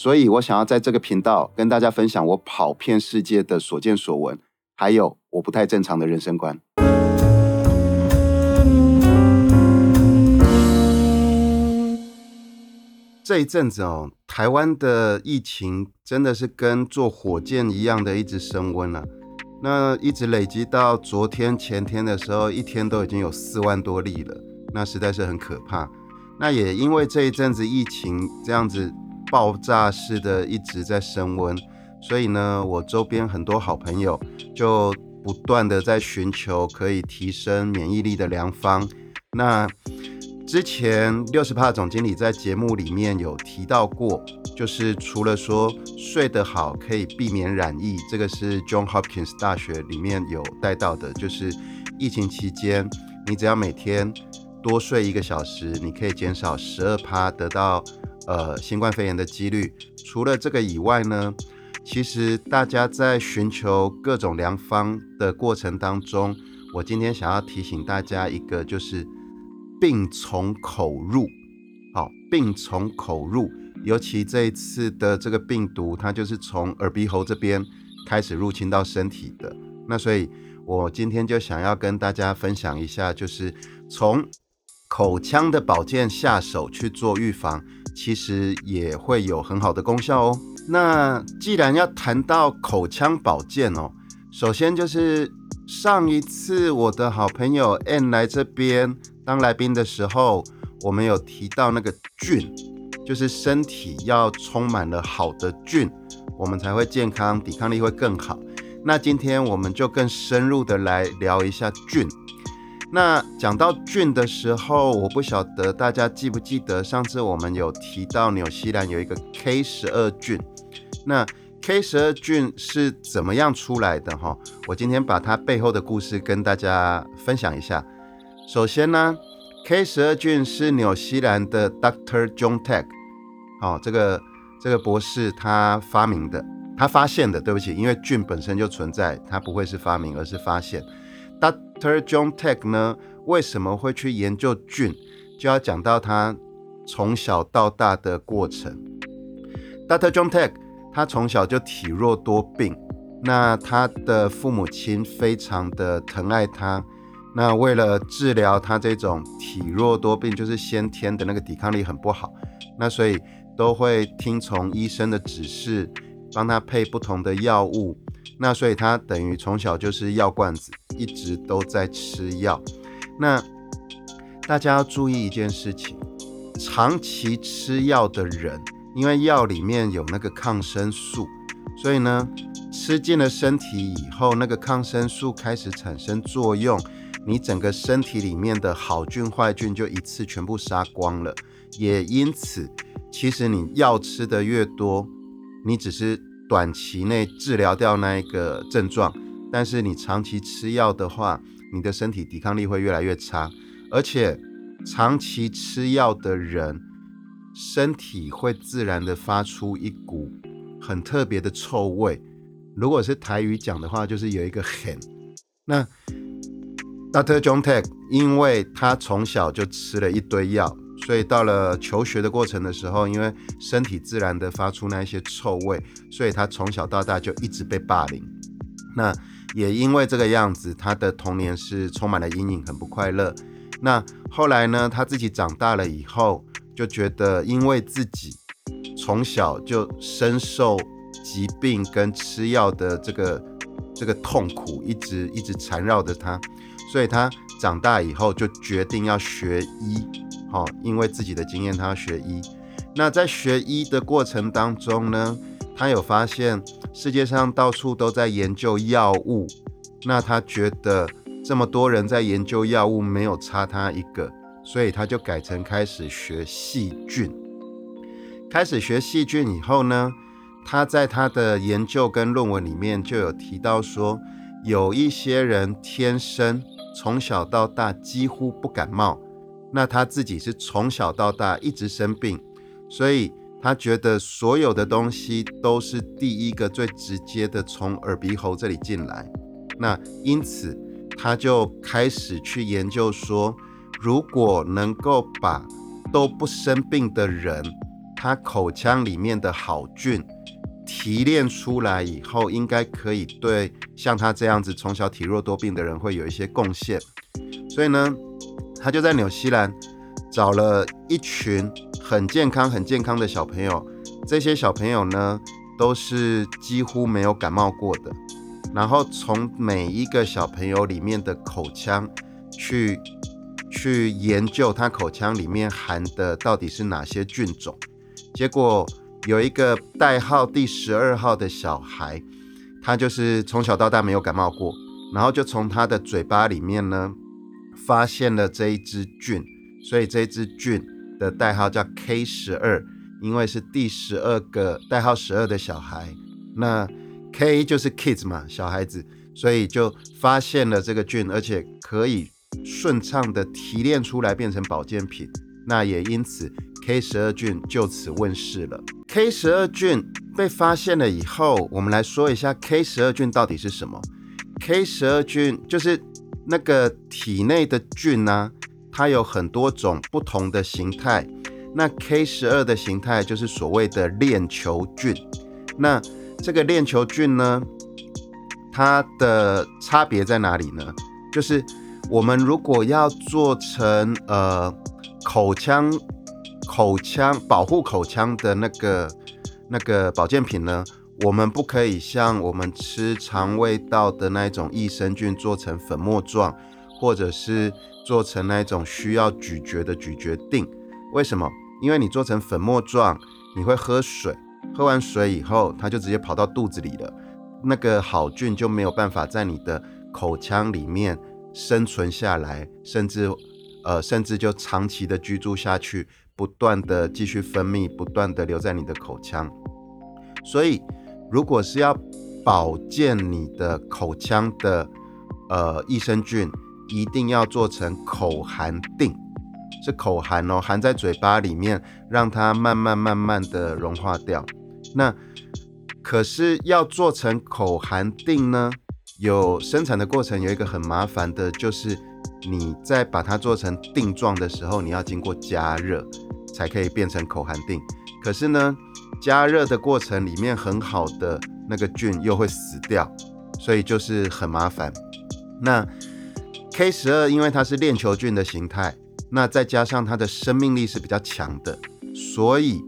所以我想要在这个频道跟大家分享我跑遍世界的所见所闻，还有我不太正常的人生观。这一阵子哦，台湾的疫情真的是跟坐火箭一样的一直升温了。那一直累积到昨天前天的时候，一天都已经有四万多例了，那实在是很可怕。那也因为这一阵子疫情这样子。爆炸式的一直在升温，所以呢，我周边很多好朋友就不断的在寻求可以提升免疫力的良方。那之前六十帕总经理在节目里面有提到过，就是除了说睡得好可以避免染疫，这个是 John Hopkins 大学里面有带到的，就是疫情期间你只要每天多睡一个小时，你可以减少十二趴得到。呃，新冠肺炎的几率，除了这个以外呢，其实大家在寻求各种良方的过程当中，我今天想要提醒大家一个，就是病从口入。好，病从口入，尤其这一次的这个病毒，它就是从耳鼻喉这边开始入侵到身体的。那所以，我今天就想要跟大家分享一下，就是从口腔的保健下手去做预防。其实也会有很好的功效哦。那既然要谈到口腔保健哦，首先就是上一次我的好朋友 N 来这边当来宾的时候，我们有提到那个菌，就是身体要充满了好的菌，我们才会健康，抵抗力会更好。那今天我们就更深入的来聊一下菌。那讲到菌的时候，我不晓得大家记不记得上次我们有提到纽西兰有一个 K 十二菌。那 K 十二菌是怎么样出来的？哈，我今天把它背后的故事跟大家分享一下。首先呢，K 十二菌是纽西兰的 Doctor John Tag，好，这个这个博士他发明的，他发现的。对不起，因为菌本身就存在，它不会是发明，而是发现。Dr. John Tag 呢，为什么会去研究菌？就要讲到他从小到大的过程。Dr. John Tag 他从小就体弱多病，那他的父母亲非常的疼爱他。那为了治疗他这种体弱多病，就是先天的那个抵抗力很不好，那所以都会听从医生的指示，帮他配不同的药物。那所以他等于从小就是药罐子，一直都在吃药。那大家要注意一件事情：长期吃药的人，因为药里面有那个抗生素，所以呢，吃进了身体以后，那个抗生素开始产生作用，你整个身体里面的好菌坏菌就一次全部杀光了。也因此，其实你药吃的越多，你只是。短期内治疗掉那一个症状，但是你长期吃药的话，你的身体抵抗力会越来越差，而且长期吃药的人，身体会自然的发出一股很特别的臭味。如果是台语讲的话，就是有一个很。那 Dr. John Tag，因为他从小就吃了一堆药。所以到了求学的过程的时候，因为身体自然的发出那一些臭味，所以他从小到大就一直被霸凌。那也因为这个样子，他的童年是充满了阴影，很不快乐。那后来呢，他自己长大了以后，就觉得因为自己从小就深受疾病跟吃药的这个这个痛苦，一直一直缠绕着他，所以他长大以后就决定要学医。好，因为自己的经验，他学医。那在学医的过程当中呢，他有发现世界上到处都在研究药物。那他觉得这么多人在研究药物，没有差他一个，所以他就改成开始学细菌。开始学细菌以后呢，他在他的研究跟论文里面就有提到说，有一些人天生从小到大几乎不感冒，那他自己是从小到大一直生病，所以他觉得所有的东西都是第一个最直接的从耳鼻喉这里进来，那因此他就开始去研究说，如果能够把都不生病的人。他口腔里面的好菌提炼出来以后，应该可以对像他这样子从小体弱多病的人会有一些贡献。所以呢，他就在纽西兰找了一群很健康、很健康的小朋友。这些小朋友呢，都是几乎没有感冒过的。然后从每一个小朋友里面的口腔去去研究他口腔里面含的到底是哪些菌种。结果有一个代号第十二号的小孩，他就是从小到大没有感冒过，然后就从他的嘴巴里面呢发现了这一支菌，所以这支菌的代号叫 K 十二，因为是第十二个代号十二的小孩，那 K 就是 kids 嘛，小孩子，所以就发现了这个菌，而且可以顺畅的提炼出来变成保健品，那也因此。K 十二菌就此问世了。K 十二菌被发现了以后，我们来说一下 K 十二菌到底是什么。K 十二菌就是那个体内的菌呢，它有很多种不同的形态。那 K 十二的形态就是所谓的链球菌。那这个链球菌呢，它的差别在哪里呢？就是我们如果要做成呃口腔。口腔保护口腔的那个那个保健品呢？我们不可以像我们吃肠胃道的那种益生菌做成粉末状，或者是做成那种需要咀嚼的咀嚼定。为什么？因为你做成粉末状，你会喝水，喝完水以后，它就直接跑到肚子里了，那个好菌就没有办法在你的口腔里面生存下来，甚至呃甚至就长期的居住下去。不断的继续分泌，不断的留在你的口腔，所以如果是要保健你的口腔的呃益生菌，一定要做成口含定，是口含哦，含在嘴巴里面，让它慢慢慢慢的融化掉。那可是要做成口含定呢，有生产的过程有一个很麻烦的，就是你在把它做成定状的时候，你要经过加热。才可以变成口含定，可是呢，加热的过程里面很好的那个菌又会死掉，所以就是很麻烦。那 K 十二因为它是链球菌的形态，那再加上它的生命力是比较强的，所以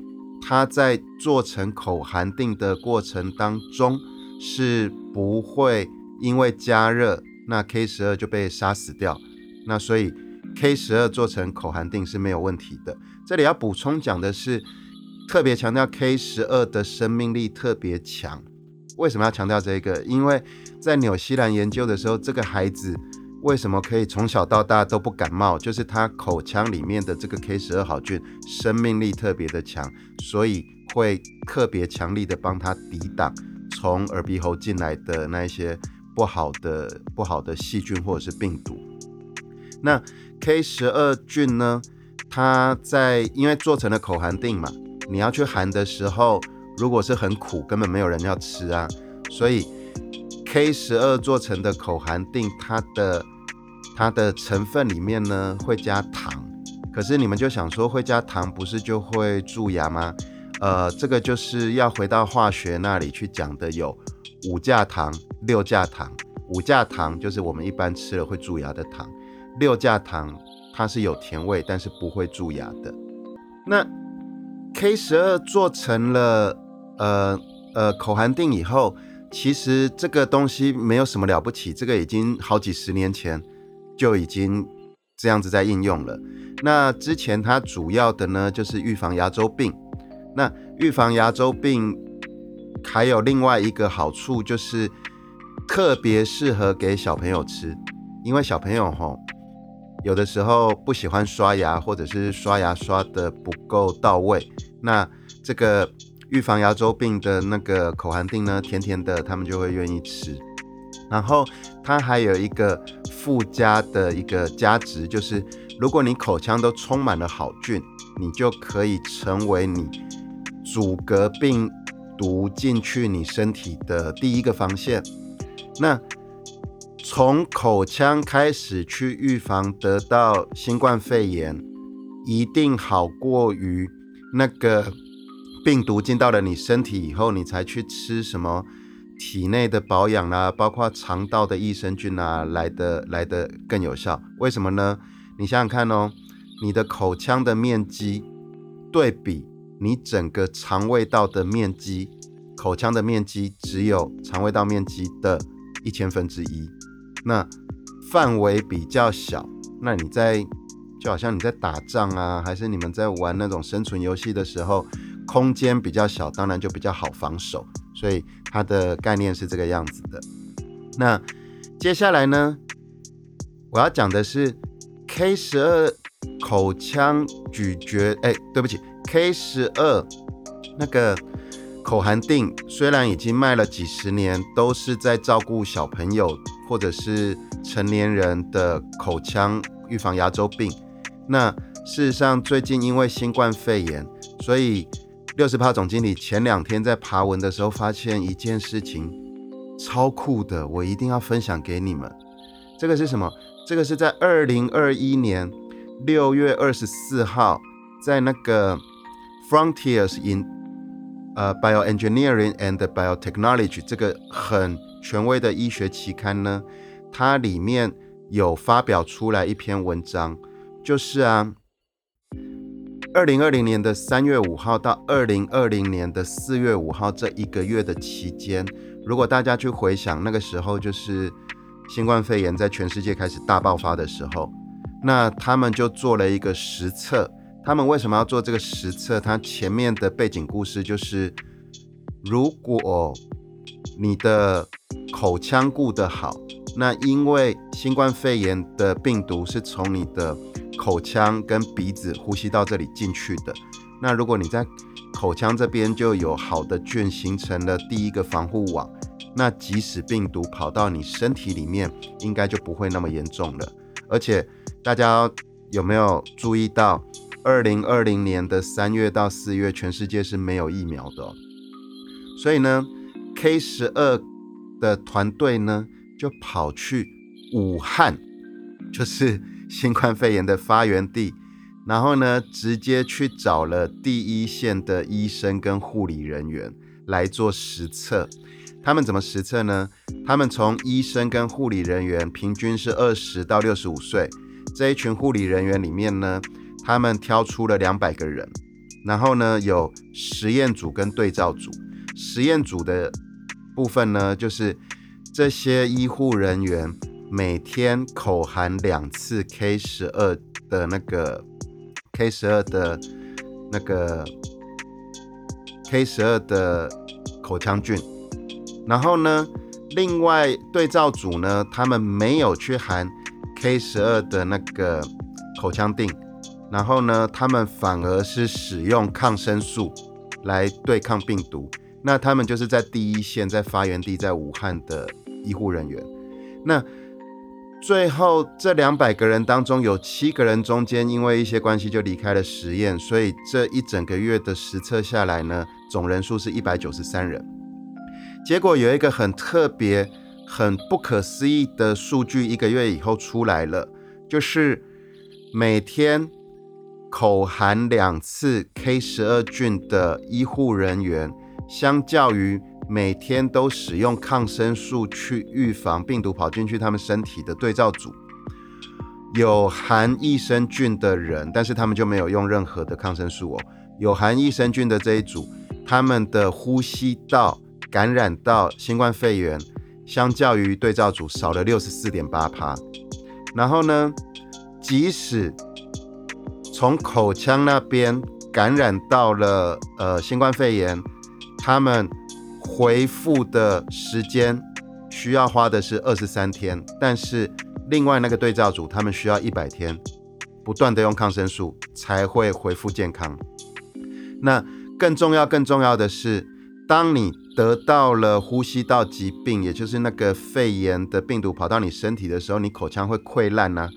它在做成口含定的过程当中是不会因为加热，那 K 十二就被杀死掉。那所以 K 十二做成口含定是没有问题的。这里要补充讲的是，特别强调 K 十二的生命力特别强。为什么要强调这个？因为在纽西兰研究的时候，这个孩子为什么可以从小到大都不感冒？就是他口腔里面的这个 K 十二好菌生命力特别的强，所以会特别强力的帮他抵挡从耳鼻喉进来的那一些不好的不好的细菌或者是病毒。那 K 十二菌呢？它在因为做成了口含定嘛，你要去含的时候，如果是很苦，根本没有人要吃啊。所以 K 十二做成的口含定，它的它的成分里面呢会加糖。可是你们就想说会加糖，不是就会蛀牙吗？呃，这个就是要回到化学那里去讲的，有五价糖、六价糖。五价糖就是我们一般吃了会蛀牙的糖，六价糖。它是有甜味，但是不会蛀牙的。那 K 十二做成了呃呃口含定以后，其实这个东西没有什么了不起，这个已经好几十年前就已经这样子在应用了。那之前它主要的呢就是预防牙周病。那预防牙周病还有另外一个好处就是特别适合给小朋友吃，因为小朋友吼。有的时候不喜欢刷牙，或者是刷牙刷的不够到位，那这个预防牙周病的那个口含定呢，甜甜的，他们就会愿意吃。然后它还有一个附加的一个价值，就是如果你口腔都充满了好菌，你就可以成为你阻隔病毒进去你身体的第一个防线。那从口腔开始去预防得到新冠肺炎，一定好过于那个病毒进到了你身体以后，你才去吃什么体内的保养啦，包括肠道的益生菌啊，来的来的更有效。为什么呢？你想想看哦，你的口腔的面积对比你整个肠胃道的面积，口腔的面积只有肠胃道面积的一千分之一。那范围比较小，那你在就好像你在打仗啊，还是你们在玩那种生存游戏的时候，空间比较小，当然就比较好防守。所以它的概念是这个样子的。那接下来呢，我要讲的是 K 十二口腔咀嚼，哎，对不起，K 十二那个。口含定虽然已经卖了几十年，都是在照顾小朋友或者是成年人的口腔预防牙周病。那事实上，最近因为新冠肺炎，所以六十趴总经理前两天在爬文的时候，发现一件事情超酷的，我一定要分享给你们。这个是什么？这个是在二零二一年六月二十四号，在那个 Frontiers in 呃，Bioengineering and Biotechnology 这个很权威的医学期刊呢，它里面有发表出来一篇文章，就是啊，二零二零年的三月五号到二零二零年的四月五号这一个月的期间，如果大家去回想那个时候，就是新冠肺炎在全世界开始大爆发的时候，那他们就做了一个实测。他们为什么要做这个实测？它前面的背景故事就是，如果你的口腔顾得好，那因为新冠肺炎的病毒是从你的口腔跟鼻子、呼吸道这里进去的。那如果你在口腔这边就有好的菌形成了第一个防护网，那即使病毒跑到你身体里面，应该就不会那么严重了。而且大家有没有注意到？二零二零年的三月到四月，全世界是没有疫苗的，所以呢，K 十二的团队呢就跑去武汉，就是新冠肺炎的发源地，然后呢，直接去找了第一线的医生跟护理人员来做实测。他们怎么实测呢？他们从医生跟护理人员平均是二十到六十五岁这一群护理人员里面呢。他们挑出了两百个人，然后呢，有实验组跟对照组。实验组的部分呢，就是这些医护人员每天口含两次 K 十二的那个 K 十二的那个 K 十二的口腔菌，然后呢，另外对照组呢，他们没有去含 K 十二的那个口腔定。然后呢，他们反而是使用抗生素来对抗病毒。那他们就是在第一线，在发源地在武汉的医护人员。那最后这两百个人当中，有七个人中间因为一些关系就离开了实验，所以这一整个月的实测下来呢，总人数是一百九十三人。结果有一个很特别、很不可思议的数据，一个月以后出来了，就是每天。口含两次 K 十二菌的医护人员，相较于每天都使用抗生素去预防病毒跑进去他们身体的对照组，有含益生菌的人，但是他们就没有用任何的抗生素哦。有含益生菌的这一组，他们的呼吸道感染到新冠肺炎，相较于对照组少了六十四点八趴。然后呢，即使从口腔那边感染到了呃新冠肺炎，他们回复的时间需要花的是二十三天，但是另外那个对照组他们需要一百天，不断的用抗生素才会恢复健康。那更重要、更重要的是，当你得到了呼吸道疾病，也就是那个肺炎的病毒跑到你身体的时候，你口腔会溃烂呢。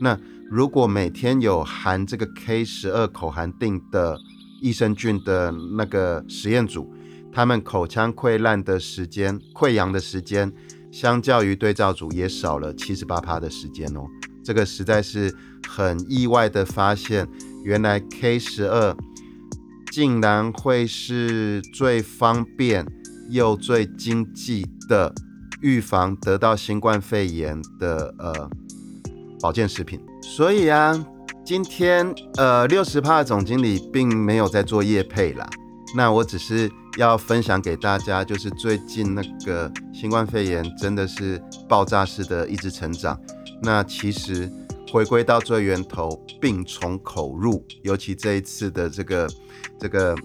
那如果每天有含这个 K 十二口含定的益生菌的那个实验组，他们口腔溃烂的时间、溃疡的时间，相较于对照组也少了七十八趴的时间哦。这个实在是很意外的发现，原来 K 十二竟然会是最方便又最经济的预防得到新冠肺炎的呃保健食品。所以啊，今天呃六十趴的总经理并没有在做业配啦，那我只是要分享给大家，就是最近那个新冠肺炎真的是爆炸式的一直成长。那其实回归到最源头，病从口入，尤其这一次的这个这个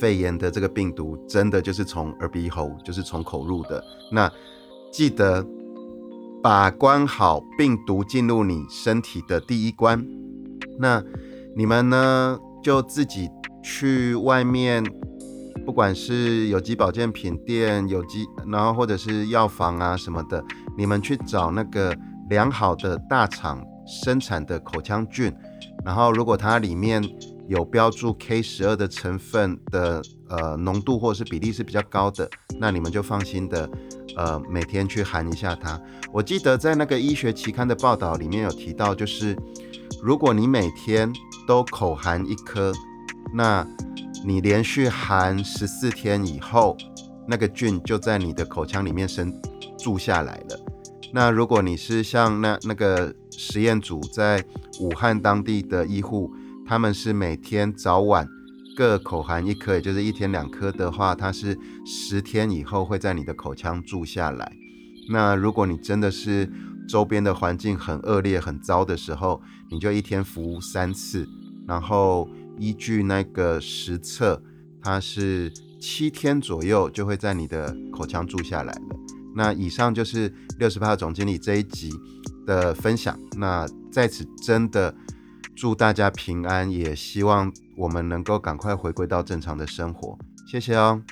肺炎的这个病毒，真的就是从耳鼻喉，就是从口入的。那记得把关好病毒进入你身体的第一关。那你们呢，就自己去外面，不管是有机保健品店、有机，然后或者是药房啊什么的，你们去找那个。良好的大厂生产的口腔菌，然后如果它里面有标注 K 十二的成分的呃浓度或者是比例是比较高的，那你们就放心的呃每天去含一下它。我记得在那个医学期刊的报道里面有提到，就是如果你每天都口含一颗，那你连续含十四天以后，那个菌就在你的口腔里面生住下来了。那如果你是像那那个实验组在武汉当地的医护，他们是每天早晚各口含一颗，也就是一天两颗的话，它是十天以后会在你的口腔住下来。那如果你真的是周边的环境很恶劣、很糟的时候，你就一天服三次，然后依据那个实测，它是七天左右就会在你的口腔住下来了。那以上就是六十八总经理这一集的分享。那在此真的祝大家平安，也希望我们能够赶快回归到正常的生活。谢谢哦。